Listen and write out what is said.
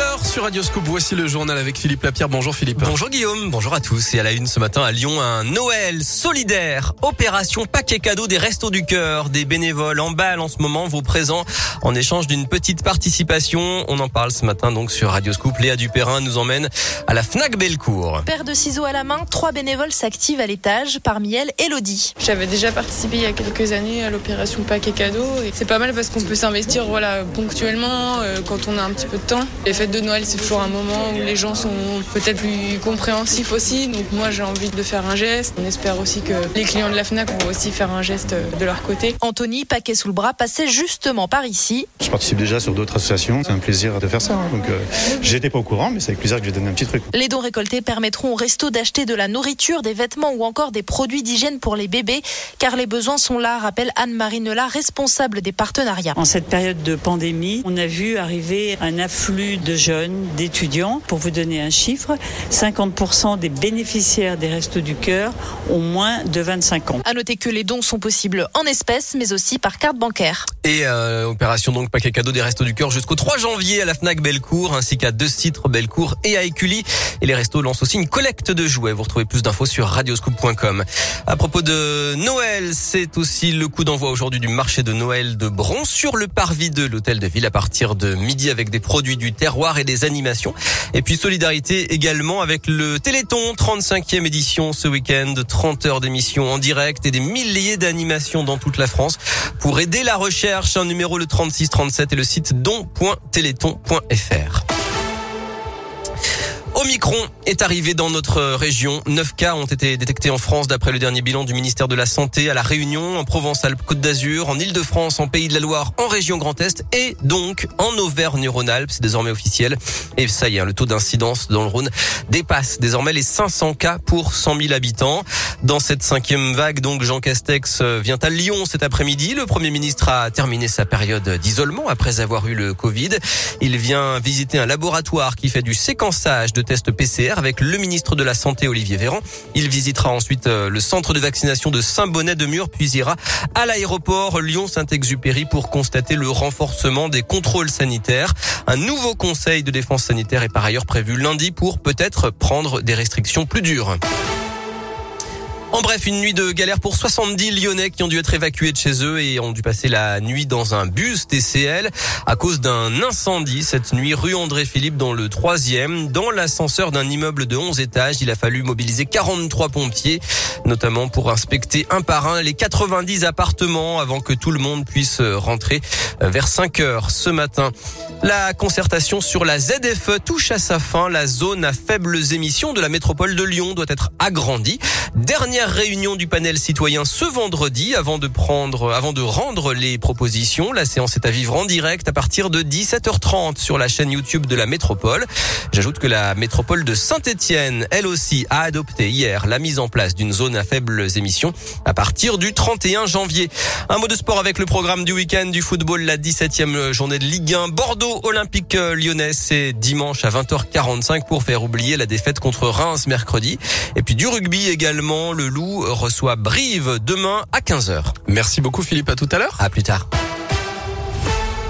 8h sur Radio Scoop. Voici le journal avec Philippe Lapierre. Bonjour Philippe. Bonjour Guillaume, bonjour à tous. Et à la une ce matin à Lyon, un Noël solidaire. Opération paquet cadeau des Restos du Cœur. Des bénévoles emballent en ce moment vos présents en échange d'une petite participation. On en parle ce matin donc sur Radio Scoop. Léa Dupérin nous emmène à la FNAC Bellecour. Paire de ciseaux à la main, trois bénévoles s'activent à l'étage. Parmi elles, Elodie. J'avais déjà participé il y a quelques années à l'opération paquet cadeau. Et c'est pas mal parce qu'on peut s'investir voilà, ponctuellement euh, quand on a un petit peu de temps. Les fêtes de Noël, c'est toujours un moment où les gens sont peut-être plus compréhensifs aussi. Donc moi, j'ai envie de faire un geste. On espère aussi que les clients de la FNAC vont aussi faire un geste de leur côté. Anthony, paquet sous le bras, passait justement par ici. Je participe déjà sur d'autres associations. C'est un plaisir de faire ça. hein. Donc, euh, j'étais pas au courant, mais c'est avec plaisir que je vais donner un petit truc. Les dons récoltés permettront au resto d'acheter de la nourriture, des vêtements ou encore des produits d'hygiène pour les bébés, car les besoins sont là, rappelle Anne-Marie Nela, responsable des partenariats. En cette période de pandémie, on a vu arriver un afflux de jeunes, d'étudiants. Pour vous donner un chiffre, 50% des bénéficiaires des Restos du Cœur ont moins de 25 ans. À noter que les dons sont possibles en espèces, mais aussi par carte bancaire. Et euh, opération donc paquet cadeau des Restos du Cœur jusqu'au 3 janvier à la FNAC Bellecour ainsi qu'à deux titres Bellecour et à Écully. Et les restos lancent aussi une collecte de jouets. Vous retrouvez plus d'infos sur radioscoop.com. À propos de Noël, c'est aussi le coup d'envoi aujourd'hui du marché de Noël de Bron sur le parvis de l'hôtel de ville à partir de midi avec des produits du terroir et des animations. Et puis solidarité également avec le Téléthon 35e édition ce week-end, 30 heures d'émission en direct et des milliers d'animations dans toute la France. Pour aider la recherche, un numéro le 36 37 et le site don.téléthon.fr. Omicron est arrivé dans notre région. Neuf cas ont été détectés en France d'après le dernier bilan du ministère de la Santé à La Réunion, en Provence-Alpes-Côte d'Azur, en Ile-de-France, en Pays de la Loire, en région Grand Est et donc en Auvergne-Rhône-Alpes. C'est désormais officiel. Et ça y est, hein, le taux d'incidence dans le Rhône dépasse désormais les 500 cas pour 100 000 habitants. Dans cette cinquième vague, donc, Jean Castex euh, vient à Lyon cet après-midi. Le Premier ministre a terminé sa période d'isolement après avoir eu le Covid. Il vient visiter un laboratoire qui fait du séquençage de tests PCR avec le ministre de la Santé Olivier Véran. Il visitera ensuite euh, le centre de vaccination de Saint-Bonnet-de-Mur puis ira à l'aéroport Lyon-Saint-Exupéry pour constater le renforcement des contrôles sanitaires. Un nouveau conseil de défense sanitaire est par ailleurs prévu lundi pour peut-être prendre des restrictions plus dures. En bref, une nuit de galère pour 70 Lyonnais qui ont dû être évacués de chez eux et ont dû passer la nuit dans un bus TCL à cause d'un incendie cette nuit rue André Philippe dans le troisième. Dans l'ascenseur d'un immeuble de 11 étages, il a fallu mobiliser 43 pompiers, notamment pour inspecter un par un les 90 appartements avant que tout le monde puisse rentrer vers 5 heures ce matin. La concertation sur la ZFE touche à sa fin. La zone à faibles émissions de la métropole de Lyon doit être agrandie. Dernière réunion du panel citoyen ce vendredi avant de prendre, avant de rendre les propositions. La séance est à vivre en direct à partir de 17h30 sur la chaîne YouTube de la métropole. J'ajoute que la métropole de Saint-Etienne, elle aussi, a adopté hier la mise en place d'une zone à faibles émissions à partir du 31 janvier. Un mot de sport avec le programme du week-end du football, la 17e journée de Ligue 1. Bordeaux Olympique Lyonnais, c'est dimanche à 20h45 pour faire oublier la défaite contre Reims mercredi. Et puis du rugby également, le Loup reçoit Brive demain à 15h. Merci beaucoup Philippe, à tout à l'heure. À plus tard.